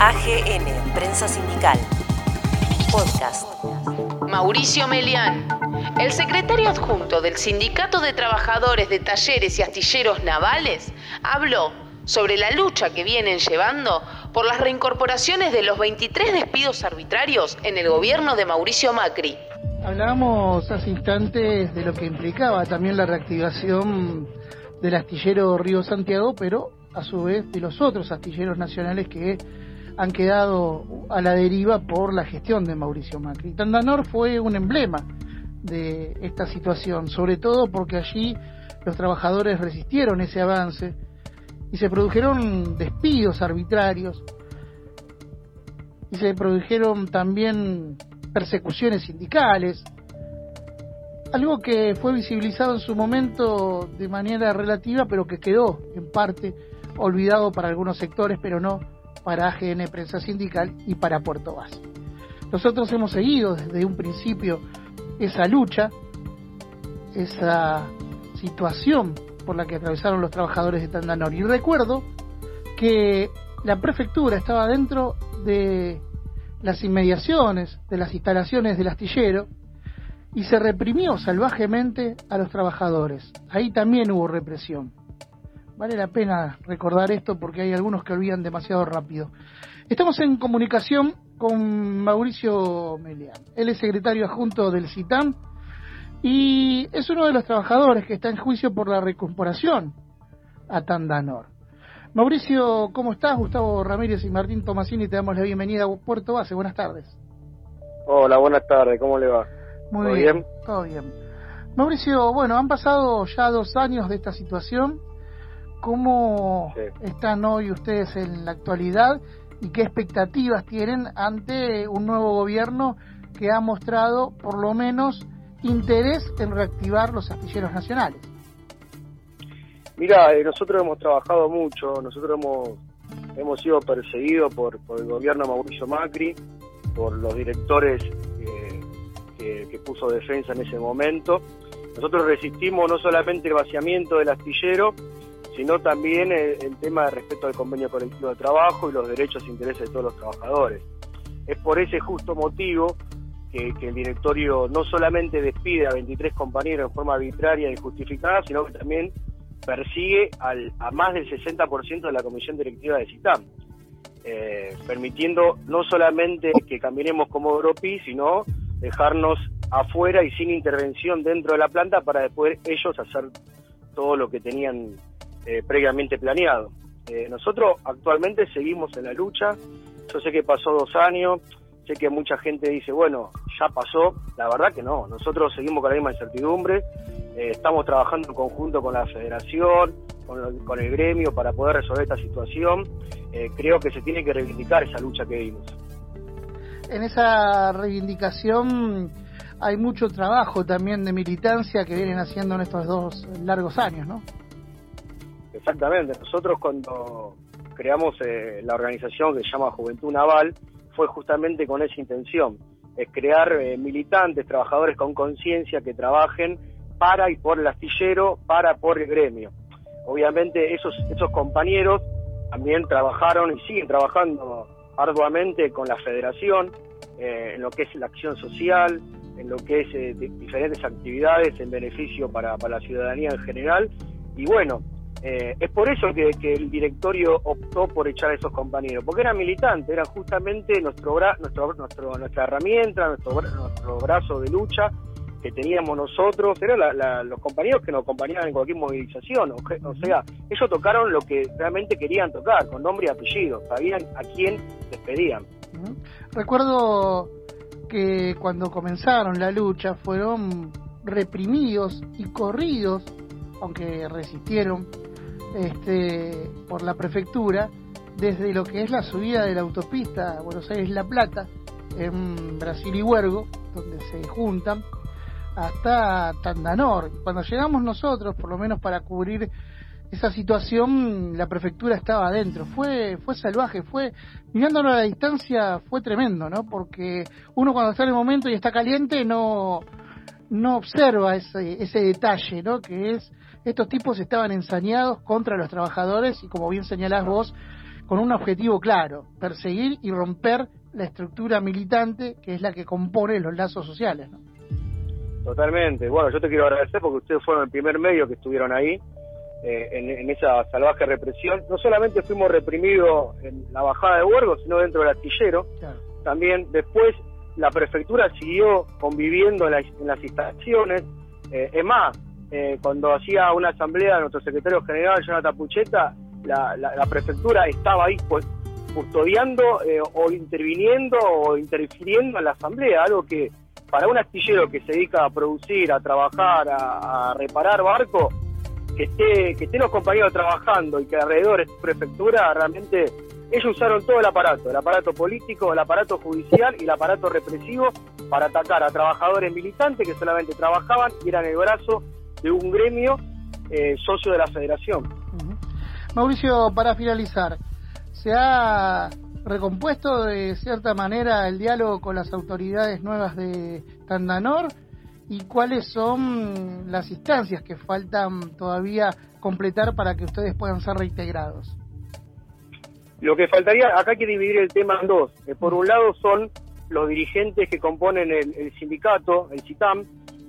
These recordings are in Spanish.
AGN, Prensa Sindical. Podcast. Mauricio Melián, el secretario adjunto del Sindicato de Trabajadores de Talleres y Astilleros Navales, habló sobre la lucha que vienen llevando por las reincorporaciones de los 23 despidos arbitrarios en el gobierno de Mauricio Macri. Hablábamos hace instantes de lo que implicaba también la reactivación del astillero Río Santiago, pero a su vez de los otros astilleros nacionales que han quedado a la deriva por la gestión de Mauricio Macri. Tandanor fue un emblema de esta situación, sobre todo porque allí los trabajadores resistieron ese avance y se produjeron despidos arbitrarios y se produjeron también persecuciones sindicales, algo que fue visibilizado en su momento de manera relativa, pero que quedó en parte olvidado para algunos sectores, pero no para AGN Prensa Sindical y para Puerto Base. Nosotros hemos seguido desde un principio esa lucha, esa situación por la que atravesaron los trabajadores de Tandanor. Y recuerdo que la prefectura estaba dentro de las inmediaciones de las instalaciones del astillero y se reprimió salvajemente a los trabajadores. Ahí también hubo represión. Vale la pena recordar esto porque hay algunos que olvidan demasiado rápido. Estamos en comunicación con Mauricio Melián. Él es secretario adjunto del CITAM y es uno de los trabajadores que está en juicio por la recuperación a Tandanor. Mauricio, ¿cómo estás? Gustavo Ramírez y Martín Tomasini, te damos la bienvenida a Puerto Base. Buenas tardes. Hola, buenas tardes, ¿cómo le va? Muy ¿Todo bien, bien? Todo bien. Mauricio, bueno, han pasado ya dos años de esta situación. ¿Cómo Sí. están hoy ustedes en la actualidad y qué expectativas tienen ante un nuevo gobierno que ha mostrado, por lo menos, interés en reactivar los astilleros nacionales? Mira, eh, nosotros hemos trabajado mucho, nosotros hemos, hemos sido perseguidos por, por el gobierno de Mauricio Macri, por los directores eh, que, que puso defensa en ese momento. Nosotros resistimos no solamente el vaciamiento del astillero, sino también el, tema de respeto al convenio colectivo de trabajo y los derechos e intereses de todos los trabajadores. Es por ese justo motivo que, el directorio no solamente despide a 23 compañeros en forma arbitraria e injustificada, sino que también persigue al, a más del 60% de la comisión directiva de CITAM, eh, permitiendo no solamente que caminemos como Europi, sino dejarnos afuera y sin intervención dentro de la planta para después ellos hacer todo lo que tenían eh, previamente planeado. Eh, nosotros actualmente seguimos en la lucha, yo sé que pasó dos años, sé que mucha gente dice, bueno, ya pasó, la verdad que no, nosotros seguimos con la misma incertidumbre, eh, estamos trabajando en conjunto con la federación, con, el gremio para poder resolver esta situación, creo que se tiene que reivindicar esa lucha que dimos. En esa reivindicación hay mucho trabajo también de militancia que vienen haciendo en estos dos largos años, ¿no? Exactamente. Nosotros cuando creamos eh, la organización que se llama Juventud Naval fue justamente con esa intención, es crear eh, militantes, trabajadores con conciencia que trabajen para y por el astillero, para por el gremio. Obviamente esos, esos compañeros también trabajaron y siguen trabajando arduamente con la federación eh, en lo que es la acción social, en lo que es eh, di- diferentes actividades en beneficio para, para la ciudadanía en general. Y bueno, eh, es por eso que, el directorio optó por echar a esos compañeros, porque eran militantes, eran justamente nuestro, bra- nuestro, nuestro, nuestra herramienta, nuestro, nuestro brazo de lucha que teníamos nosotros, eran la- los compañeros que nos acompañaban en cualquier movilización, o, o sea, ellos tocaron lo que realmente querían tocar, con nombre y apellido, sabían a quién les pedían. Recuerdo que cuando comenzaron la lucha fueron reprimidos y corridos, aunque resistieron este, por la prefectura, desde lo que es la subida de la autopista Buenos Aires-La Plata, en Brasil y Huergo, donde se juntan, hasta Tandanor. Cuando llegamos nosotros, por lo menos para cubrir esa situación, la prefectura estaba adentro. Fue, fue salvaje, fue, mirándolo a la distancia, fue tremendo, ¿no? Porque uno cuando está en el momento y está caliente no, no observa ese, ese detalle, ¿no? Que es, estos tipos estaban ensañados contra los trabajadores y como bien señalás vos, con un objetivo claro, perseguir y romper la estructura militante que es la que compone los lazos sociales. ¿no? Totalmente. Bueno, yo te quiero agradecer porque ustedes fueron el primer medio que estuvieron ahí eh, en, esa salvaje represión. No solamente fuimos reprimidos en la bajada de Huergo, sino dentro del astillero. También después la prefectura siguió conviviendo en, las instalaciones. Eh, es más, eh, cuando hacía una asamblea nuestro secretario general, Jonathan Pucheta, la, la, prefectura estaba ahí pues, custodiando o interviniendo o interfiriendo en la asamblea, algo que para un astillero que se dedica a producir, a trabajar, a, reparar barcos, que esté, que estén los compañeros trabajando y que alrededor es prefectura, realmente ellos usaron todo el aparato, el aparato político, el aparato judicial y el aparato represivo para atacar a trabajadores militantes que solamente trabajaban y eran el brazo de un gremio eh, socio de la federación. Mauricio, para finalizar, ¿se ha recompuesto de cierta manera el diálogo con las autoridades nuevas de Tandanor y cuáles son las instancias que faltan todavía completar para que ustedes puedan ser reintegrados. Lo que faltaría, acá hay que dividir el tema en dos. Eh, por un lado son los dirigentes que componen el, sindicato, el CITAM,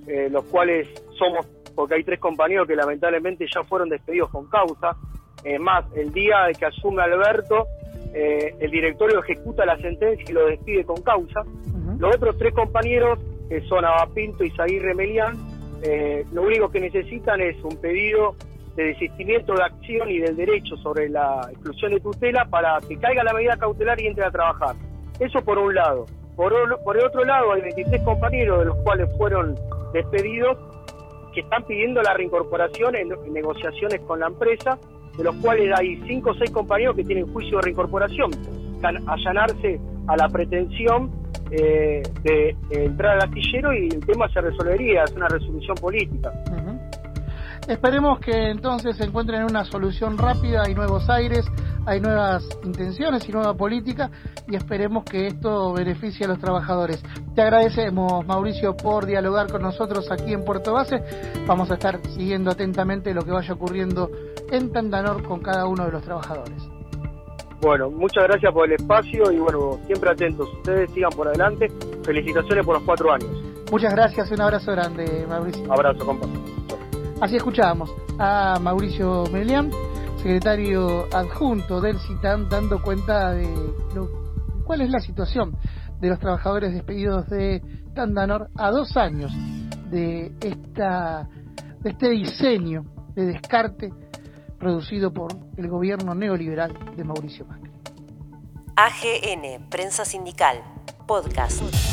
eh, los cuales somos, porque hay tres compañeros que lamentablemente ya fueron despedidos con causa. Es más, el día de que asume Alberto, eh, el directorio ejecuta la sentencia y lo despide con causa. Los otros tres compañeros, que son Abapinto y Zaguirre Melián, eh, lo único que necesitan es un pedido de desistimiento de acción y del derecho sobre la exclusión de tutela para que caiga la medida cautelar y entre a trabajar. Eso por un lado. Por, por el otro lado, hay 23 compañeros de los cuales fueron despedidos que están pidiendo la reincorporación en negociaciones con la empresa de los cuales hay cinco o seis compañeros que tienen juicio de reincorporación, allanarse a la pretensión eh, de, entrar al astillero y el tema se resolvería, es una resolución política. Esperemos que entonces se encuentren una solución rápida, hay nuevos aires, hay nuevas intenciones y nueva política y esperemos que esto beneficie a los trabajadores. Te agradecemos, Mauricio, por dialogar con nosotros aquí en Puerto Base. Vamos a estar siguiendo atentamente lo que vaya ocurriendo en Tandanor con cada uno de los trabajadores. Bueno, muchas gracias por el espacio y bueno, siempre atentos. Ustedes sigan por adelante. Felicitaciones por los cuatro años. Muchas gracias, un abrazo grande, Mauricio. Abrazo, compa. Así escuchábamos a Mauricio Melián, secretario adjunto del CITAM, dando cuenta de cuál es la situación de los trabajadores despedidos de Tandanor a dos años de esta de este diseño de descarte producido por el gobierno neoliberal de Mauricio Macri. AGN, Prensa Sindical, Podcast.